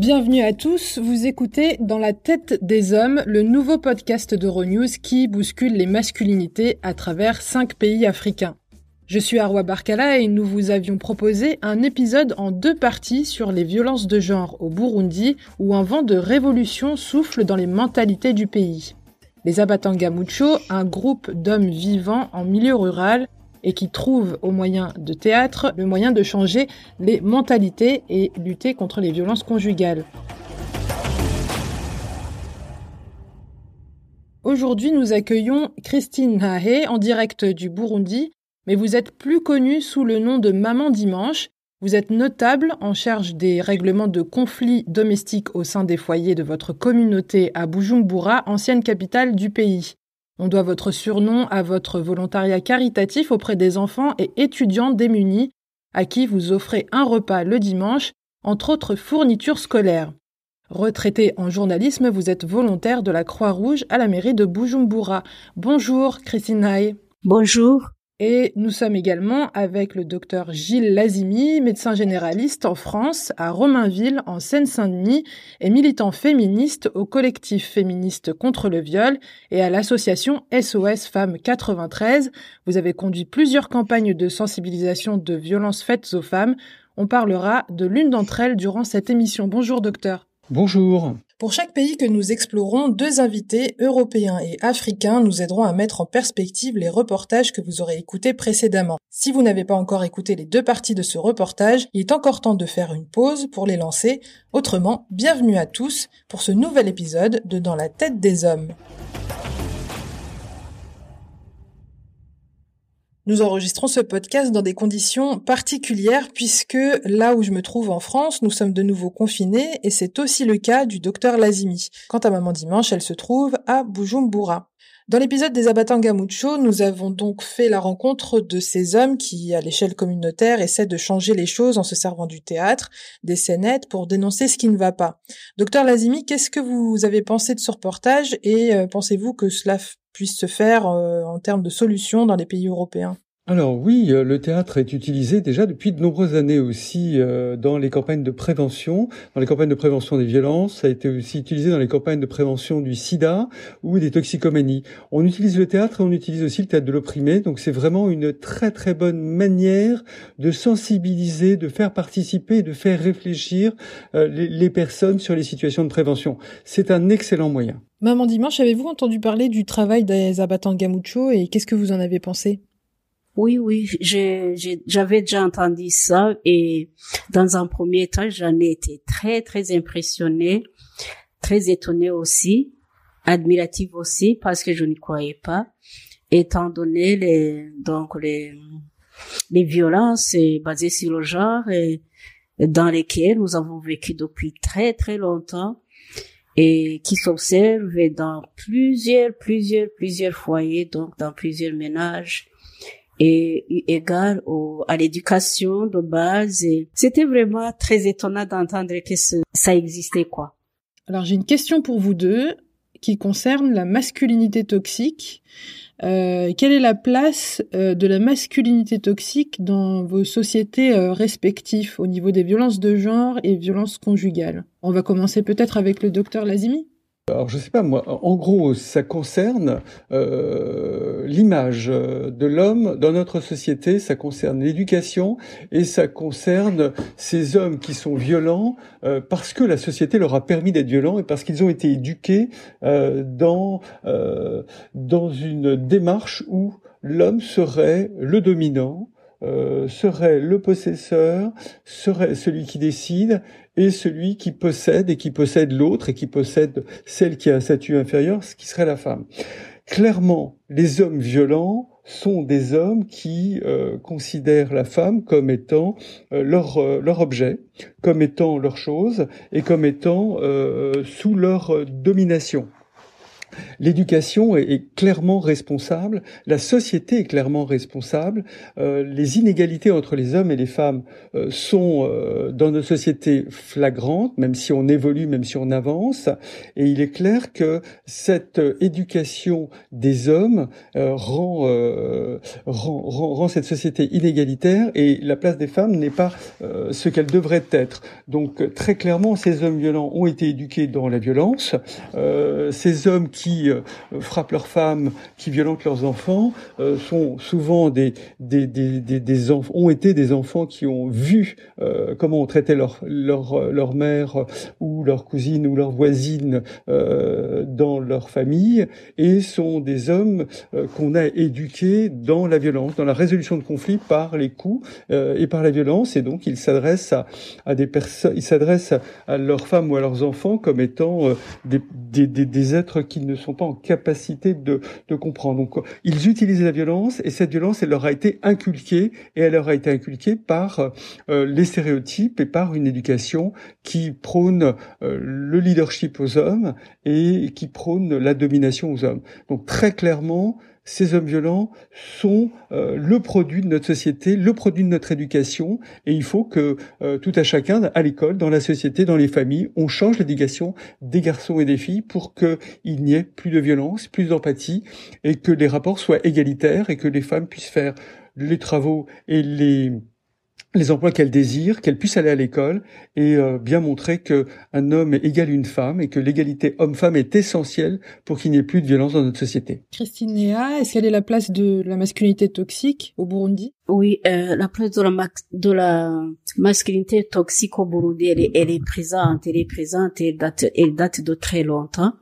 Bienvenue à tous, vous écoutez Dans la tête des hommes, le nouveau podcast d'Euronews qui bouscule les masculinités à travers cinq pays africains. Je suis Arwa Barkala et nous vous avions proposé un épisode en deux parties sur les violences de genre au Burundi où un vent de révolution souffle dans les mentalités du pays. Les Abatanga Mucho, un groupe d'hommes vivants en milieu rural, et qui trouve au moyen de théâtre le moyen de changer les mentalités et lutter contre les violences conjugales. Aujourd'hui, nous accueillons Christine Nahe en direct du Burundi, mais vous êtes plus connue sous le nom de Maman Dimanche. Vous êtes notable en charge des règlements de conflits domestiques au sein des foyers de votre communauté à Bujumbura, ancienne capitale du pays. On doit votre surnom à votre volontariat caritatif auprès des enfants et étudiants démunis à qui vous offrez un repas le dimanche, entre autres fournitures scolaires. Retraité en journalisme, vous êtes volontaire de la Croix-Rouge à la mairie de Bujumbura. Bonjour Christine. Bonjour. Et nous sommes également avec le docteur Gilles Lazimi, médecin généraliste en France, à Romainville, en Seine-Saint-Denis, et militant féministe au collectif féministe contre le viol et à l'association SOS Femmes 93. Vous avez conduit plusieurs campagnes de sensibilisation de violences faites aux femmes. On parlera de l'une d'entre elles durant cette émission. Bonjour docteur. Bonjour. Pour chaque pays que nous explorons, deux invités, européens et africains, nous aideront à mettre en perspective les reportages que vous aurez écoutés précédemment. Si vous n'avez pas encore écouté les deux parties de ce reportage, il est encore temps de faire une pause pour les lancer. Autrement, bienvenue à tous pour ce nouvel épisode de Dans la tête des hommes. Nous enregistrons ce podcast dans des conditions particulières puisque là où je me trouve en France, nous sommes de nouveau confinés et c'est aussi le cas du docteur Lazimi. Quant à Maman Dimanche, elle se trouve à Bujumbura. Dans l'épisode des Abatanga Mucho, nous avons donc fait la rencontre de ces hommes qui, à l'échelle communautaire, essaient de changer les choses en se servant du théâtre, des scénettes, pour dénoncer ce qui ne va pas. Docteur Lazimi, qu'est-ce que vous avez pensé de ce reportage et euh, pensez-vous que cela puisse se faire euh, en termes de solutions dans les pays européens alors oui, euh, le théâtre est utilisé déjà depuis de nombreuses années aussi euh, dans les campagnes de prévention, dans les campagnes de prévention des violences, ça a été aussi utilisé dans les campagnes de prévention du sida ou des toxicomanies. On utilise le théâtre et on utilise aussi le théâtre de l'opprimé, donc c'est vraiment une très très bonne manière de sensibiliser, de faire participer, de faire réfléchir les, les personnes sur les situations de prévention. C'est un excellent moyen. Maman Dimanche, avez-vous entendu parler du travail des abattants et qu'est-ce que vous en avez pensé? Oui, oui, j'avais déjà entendu ça et dans un premier temps, j'en ai été très, très impressionnée, très étonnée aussi, admirative aussi parce que je n'y croyais pas, étant donné les, donc les, les violences basées sur le genre dans lesquelles nous avons vécu depuis très, très longtemps et qui s'observent dans plusieurs, plusieurs, plusieurs foyers, donc dans plusieurs ménages et égal au, à l'éducation de base. C'était vraiment très étonnant d'entendre que ça existait, quoi. Alors j'ai une question pour vous deux qui concerne la masculinité toxique. Euh, quelle est la place euh, de la masculinité toxique dans vos sociétés euh, respectives au niveau des violences de genre et violences conjugales? On va commencer peut-être avec le docteur Lazimi. Alors je sais pas moi, en gros ça concerne euh, l'image de l'homme dans notre société, ça concerne l'éducation et ça concerne ces hommes qui sont violents euh, parce que la société leur a permis d'être violents et parce qu'ils ont été éduqués euh, dans euh, dans une démarche où l'homme serait le dominant, euh, serait le possesseur, serait celui qui décide et celui qui possède et qui possède l'autre et qui possède celle qui a un statut inférieur, ce qui serait la femme. Clairement, les hommes violents sont des hommes qui euh, considèrent la femme comme étant euh, leur, leur objet, comme étant leur chose et comme étant sous leur domination. L'éducation est, clairement responsable, la société est clairement responsable, euh, les inégalités entre les hommes et les femmes euh, sont euh, dans nos sociétés flagrantes, même si on évolue, même si on avance, et il est clair que cette éducation des hommes rend, rend, cette société inégalitaire et la place des femmes n'est pas ce qu'elle devrait être. Donc très clairement, ces hommes violents ont été éduqués dans la violence, ces hommes qui euh, frappent leurs femmes, qui violentent leurs enfants, euh, sont souvent des, des, des, ont été des enfants qui ont vu euh, comment on traitait leur, leur, leur mère ou leur cousine ou leur voisine dans leur famille et sont des hommes qu'on a éduqués dans la violence, dans la résolution de conflits par les coups et par la violence et donc ils s'adressent à, à des personnes, ils s'adressent à, leurs femmes ou à leurs enfants comme étant des, des, des, des êtres qui ne sont pas en capacité de, de comprendre. Donc, ils utilisent la violence et cette violence, elle leur a été inculquée et elle leur a été inculquée par euh, les stéréotypes et par une éducation qui prône euh, le leadership aux hommes et qui prône la domination aux hommes. Donc, très clairement, ces hommes violents sont euh, le produit de notre société, le produit de notre éducation, et il faut que euh, tout à chacun, à l'école, dans la société, dans les familles, on change l'éducation des garçons et des filles pour qu'il n'y ait plus de violence, plus d'empathie, et que les rapports soient égalitaires, et que les femmes puissent faire les travaux et les les emplois qu'elle désire, qu'elle puisse aller à l'école et euh, bien montrer que un homme égale une femme et que l'égalité homme-femme est essentielle pour qu'il n'y ait plus de violence dans notre société. Christine Néa, est-ce qu'elle est la place de la masculinité toxique au Burundi? Oui, euh, la place de la, de la masculinité toxique au Burundi, elle est, elle est présente, elle est présente et date, elle date de très longtemps,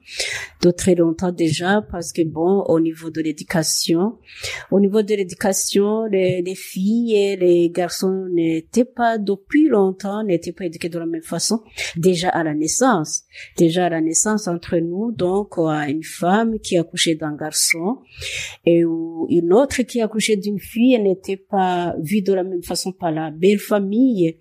de très longtemps déjà, parce que bon, au niveau de l'éducation, au niveau de l'éducation, les, les filles et les garçons n'étaient pas depuis longtemps, n'étaient pas éduqués de la même façon, déjà à la naissance, déjà à la naissance entre nous, donc une femme qui a accouché d'un garçon et une autre qui a accouché d'une fille, elle n'était pas vu de la même façon par la belle famille.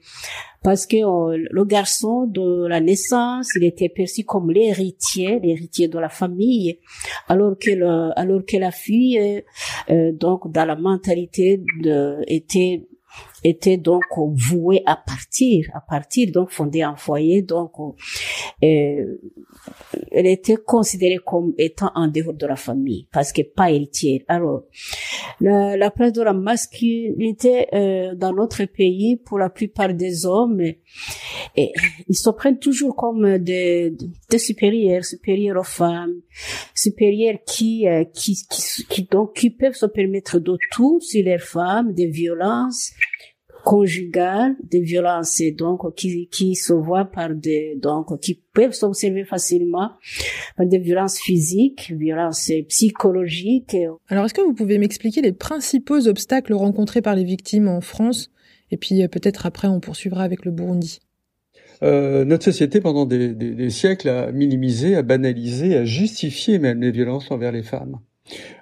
Parce que euh, le garçon de la naissance, il était perçu comme l'héritier, l'héritier de la famille, alors que le, alors que la fille, euh, donc dans la mentalité de, était était donc vouée à partir, à partir, donc fonder un foyer, donc euh, elle était considérée comme étant en dehors de la famille, parce que pas héritière. Alors, la, la place de la masculinité euh, dans notre pays, pour la plupart des hommes, ils se prennent toujours comme des, des supérieurs, supérieurs aux femmes, supérieurs qui, euh, qui, qui, qui, donc, qui peuvent se permettre de tout sur les femmes, des violences, conjugales, des violences donc qui qui se voient par des donc qui peuvent s'observer facilement par des violences physiques, violences psychologiques. Alors est-ce que vous pouvez m'expliquer les principaux obstacles rencontrés par les victimes en France? Et puis euh, peut-être après on poursuivra avec le Burundi. Euh, notre société, pendant des, des, des, siècles, a minimisé, a banalisé, a justifié même les violences envers les femmes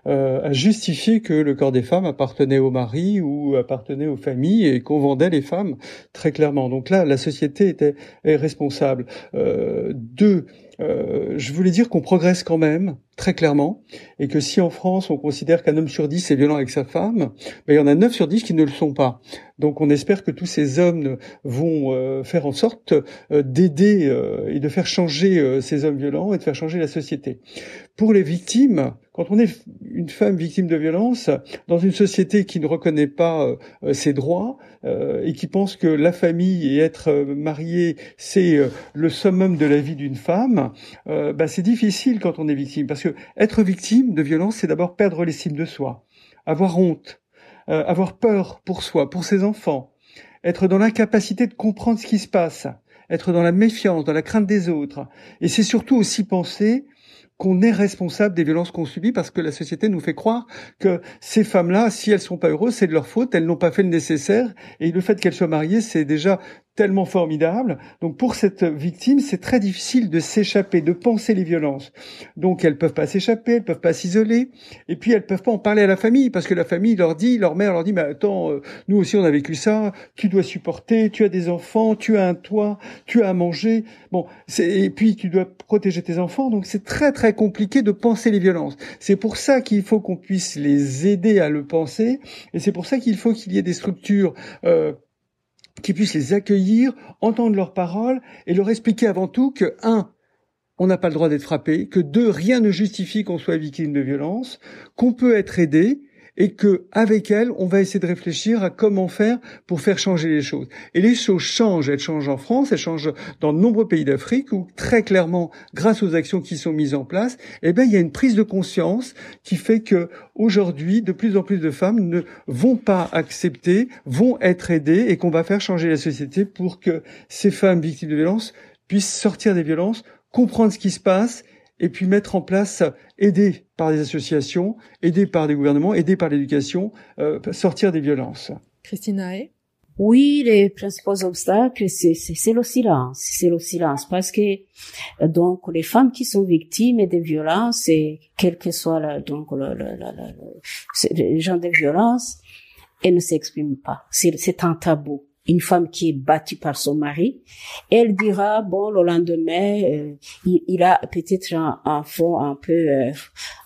euh, a justifié que le corps des femmes appartenait au mari ou appartenait aux familles et qu'on vendait les femmes très clairement. Donc là, la société était est responsable. Euh, deux, euh, je voulais dire qu'on progresse quand même très clairement et que si en France on considère qu'un homme sur dix est violent avec sa femme, ben, il y en a neuf sur dix qui ne le sont pas. Donc on espère que tous ces hommes vont euh, faire en sorte euh, d'aider et de faire changer ces hommes violents et de faire changer la société. Pour les victimes, quand on est une femme victime de violence dans une société qui ne reconnaît pas ses droits et qui pense que la famille et être mariée c'est le summum de la vie d'une femme, euh, bah, c'est difficile quand on est victime, parce être victime de violence, c'est d'abord perdre l'estime de soi, avoir honte, euh, avoir peur pour soi, pour ses enfants, être dans l'incapacité de comprendre ce qui se passe, être dans la méfiance, dans la crainte des autres. Et c'est surtout aussi penser qu'on est responsable des violences qu'on subit parce que la société nous fait croire que ces femmes-là, si elles sont pas heureuses, c'est de leur faute, elles n'ont pas fait le nécessaire et le fait qu'elles soient mariées, c'est déjà tellement formidable. Donc pour cette victime, c'est très difficile de s'échapper, de penser les violences. Donc elles peuvent pas s'échapper, elles peuvent pas s'isoler, et puis elles peuvent pas en parler à la famille parce que la famille leur dit, leur mère leur dit, mais attends, euh, nous aussi on a vécu ça, tu dois supporter, tu as des enfants, tu as un toit, tu as à manger, bon, et puis tu dois protéger tes enfants. Donc c'est très très compliqué de penser les violences. C'est pour ça qu'il faut qu'on puisse les aider à le penser, et c'est pour ça qu'il faut qu'il y ait des structures euh, qui puissent les accueillir, entendre leurs paroles et leur expliquer avant tout que, un, on n'a pas le droit d'être frappé, que deux, rien ne justifie qu'on soit victime de violence, qu'on peut être aidé et que avec elle, on va essayer de réfléchir à comment faire pour faire changer les choses. Et les choses changent, elles changent en France, elles changent dans de nombreux pays d'Afrique où très clairement, grâce aux actions qui sont mises en place, eh ben il y a une prise de conscience qui fait que aujourd'hui, de plus en plus de femmes ne vont pas accepter, vont être aidées et qu'on va faire changer la société pour que ces femmes victimes de violences puissent sortir des violences, comprendre ce qui se passe et puis mettre en place, aider par des associations, aider par des gouvernements, aider par l'éducation, euh, sortir des violences. Christine Hae oui, les principaux obstacles, c'est le silence, c'est le silence, parce que donc les femmes qui sont victimes de violences, et quel que soit la, donc le, le, le, le genre de violence, elles ne s'expriment pas. C'est un tabou une femme qui est battue par son mari, elle dira bon le lendemain euh, il, a peut-être un, fond un peu euh,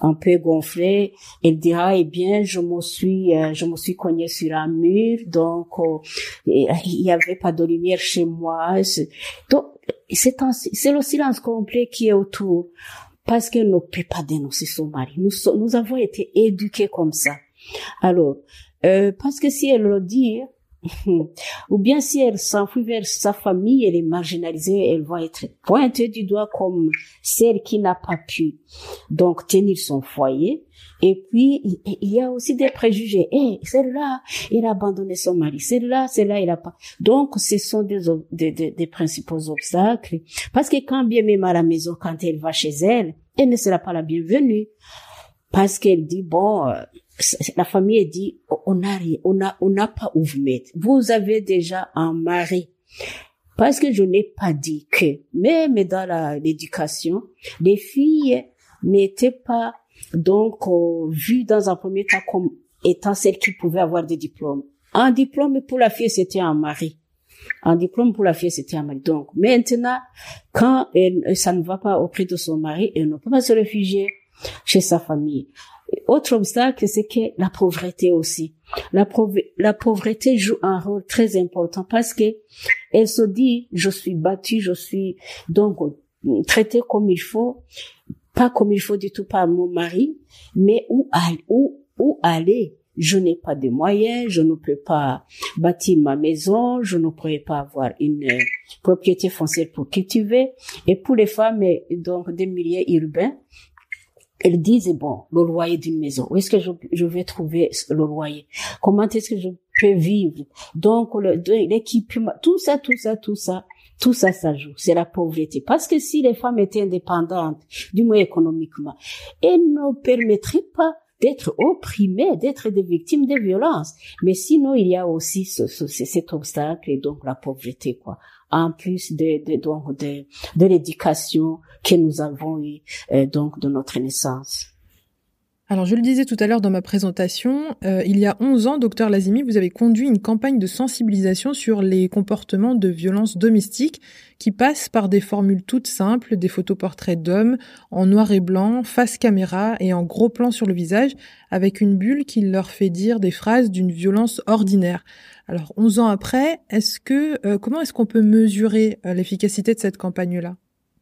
un peu gonflé, elle dira eh bien je me suis euh, je me suis cognée sur un mur. Donc il y avait pas de lumière chez moi. Donc c'est c'est le silence complet qui est autour. Parce qu'elle ne peut pas dénoncer son mari. Nous nous avons été éduqués comme ça. Alors parce que si elle le dit Ou bien si elle s'enfuit vers sa famille, elle est marginalisée, elle va être pointée du doigt comme celle qui n'a pas pu donc tenir son foyer. Et puis, il y a aussi des préjugés. Eh, celle-là, elle a abandonné son mari. Celle-là, celle-là, elle a pas. Donc, ce sont des, des, des, des principaux obstacles. Parce que quand bien même à la maison, quand elle va chez elle, elle ne sera pas la bienvenue. Parce qu'elle dit, bon, euh, la famille dit, on n'a on n'a on n'a pas où vous mettre. Vous avez déjà un mari. Parce que je n'ai pas dit que, même dans l'éducation, les filles n'étaient pas donc euh, vues dans un premier temps comme étant celles qui pouvaient avoir des diplômes. Un diplôme pour la fille, c'était un mari. Un diplôme pour la fille, c'était un mari. Donc maintenant, quand elle, ça ne va pas auprès de son mari, elle ne peut pas se réfugier chez sa famille. Autre obstacle, c'est que la pauvreté aussi. La, la pauvreté joue un rôle très important parce que elle se dit, je suis battue, je suis donc traitée comme il faut, pas comme il faut du tout par mon mari, mais où, où, où aller? Je n'ai pas de moyens, je ne peux pas bâtir ma maison, je ne pourrais pas avoir une propriété foncière pour cultiver. Et pour les femmes, donc des milieux urbains, elles disent, bon, le loyer d'une maison, où est-ce que je, je, vais trouver le loyer? Comment est-ce que je peux vivre? Donc, l'équipement, tout ça, tout ça, tout ça, tout ça, ça joue. C'est la pauvreté. Parce que si les femmes étaient indépendantes, du moins économiquement, elles ne permettraient pas d'être opprimées, d'être des victimes de violences. Mais sinon, il y a aussi ce, ce, cet obstacle et donc la pauvreté, quoi en plus de, de, donc de, de l'éducation que nous avons eu euh, donc de notre naissance. Alors, je le disais tout à l'heure dans ma présentation, euh, il y a 11 ans, docteur Lazimi, vous avez conduit une campagne de sensibilisation sur les comportements de violence domestique qui passent par des formules toutes simples, des photoportraits d'hommes en noir et blanc, face caméra et en gros plan sur le visage, avec une bulle qui leur fait dire des phrases d'une violence ordinaire. Alors, 11 ans après, est-ce que euh, comment est-ce qu'on peut mesurer euh, l'efficacité de cette campagne-là?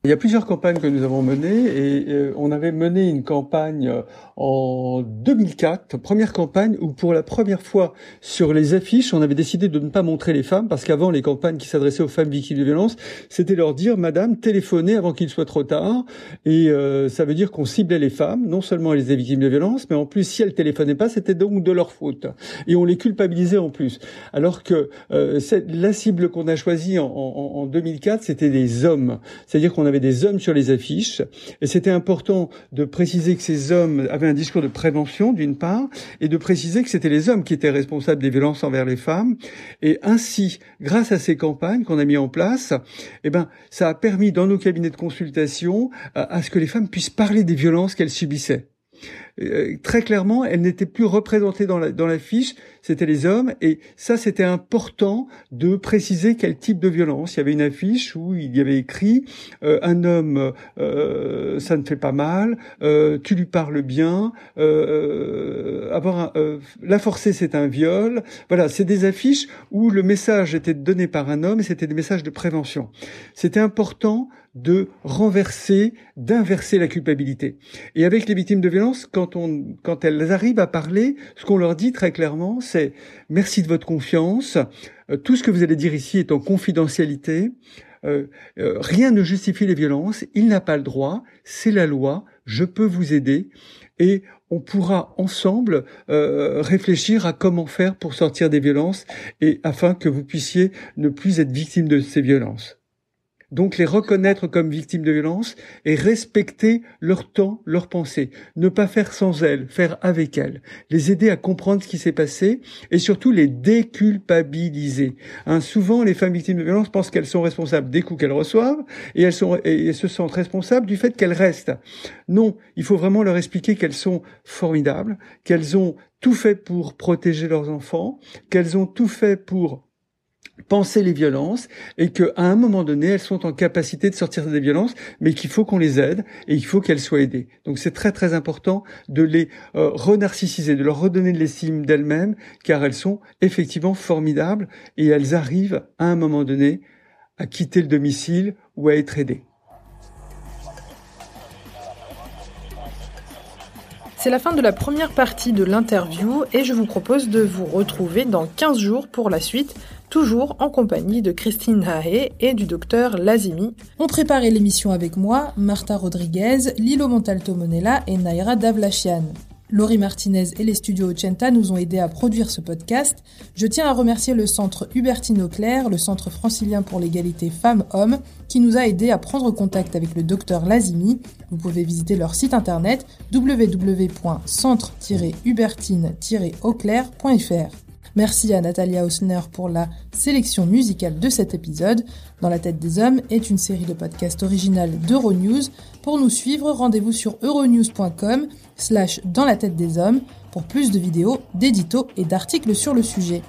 Il y a plusieurs campagnes que nous avons menées et euh, on avait mené une campagne euh, en 2004, première campagne où pour la première fois sur les affiches, on avait décidé de ne pas montrer les femmes parce qu'avant les campagnes qui s'adressaient aux femmes victimes de violences, c'était leur dire Madame, téléphonez avant qu'il soit trop tard. Et euh, ça veut dire qu'on ciblait les femmes, non seulement elles étaient victimes de violences, mais en plus si elles téléphonaient pas, c'était donc de leur faute. Et on les culpabilisait en plus. Alors que la cible qu'on a choisie en, en 2004, c'était des hommes, c'est-à-dire qu'on avait des hommes sur les affiches, et c'était important de préciser que ces hommes avaient un discours de prévention, d'une part, et de préciser que c'était les hommes qui étaient responsables des violences envers les femmes. Et ainsi, grâce à ces campagnes qu'on a mis en place, eh ben, ça a permis dans nos cabinets de consultation à, à ce que les femmes puissent parler des violences qu'elles subissaient. Euh, très clairement, elle n'était plus représentée dans la, dans c'était les hommes, et ça c'était important de préciser quel type de violence. Il y avait une affiche où il y avait écrit euh, un homme, euh, ça ne fait pas mal, tu lui parles bien, avoir la forcer c'est un viol. Voilà, c'est des affiches où le message était donné par un homme et c'était des messages de prévention. C'était important de renverser, d'inverser la culpabilité. Et avec les victimes de violence, quand on, quand elles arrivent à parler, ce qu'on leur dit très clairement, c'est merci de votre confiance. Euh, tout ce que vous allez dire ici est en confidentialité. Euh, euh, rien ne justifie les violences. Il n'a pas le droit. C'est la loi. Je peux vous aider. Et on pourra ensemble réfléchir à comment faire pour sortir des violences et afin que vous puissiez ne plus être victime de ces violences. Donc les reconnaître comme victimes de violence et respecter leur temps, leur pensée. Ne pas faire sans elles, faire avec elles. Les aider à comprendre ce qui s'est passé et surtout les déculpabiliser. Hein, souvent, les femmes victimes de violence pensent qu'elles sont responsables des coups qu'elles reçoivent et elles, se sentent responsables du fait qu'elles restent. Non, il faut vraiment leur expliquer qu'elles sont formidables, qu'elles ont tout fait pour protéger leurs enfants, qu'elles ont tout fait pour penser les violences et qu'à un moment donné, elles sont en capacité de sortir des violences, mais qu'il faut qu'on les aide et il faut qu'elles soient aidées. Donc c'est très très important de les euh, de leur redonner de l'estime d'elles-mêmes, car elles sont effectivement formidables et elles arrivent à un moment donné à quitter le domicile ou à être aidées. C'est la fin de la première partie de l'interview et je vous propose de vous retrouver dans 15 jours pour la suite toujours en compagnie de Christine Hahe et du docteur Lazimi. On préparé l'émission avec moi, Marta Rodriguez, Lilo Montalto Monella et Naira Davlachian. Laurie Martinez et les studios Ocenta nous ont aidés à produire ce podcast. Je tiens à remercier le centre Hubertine Auclair, le centre francilien pour l'égalité femmes-hommes, qui nous a aidés à prendre contact avec le docteur Lazimi. Vous pouvez visiter leur site internet www.centre-hubertine-auclair.fr. Merci à Natalia Hausner pour la sélection musicale de cet épisode. Dans la tête des hommes est une série de podcasts originales d'Euronews. Pour nous suivre, rendez-vous sur euronews.com slash dans la tête des hommes pour plus de vidéos, d'éditos et d'articles sur le sujet.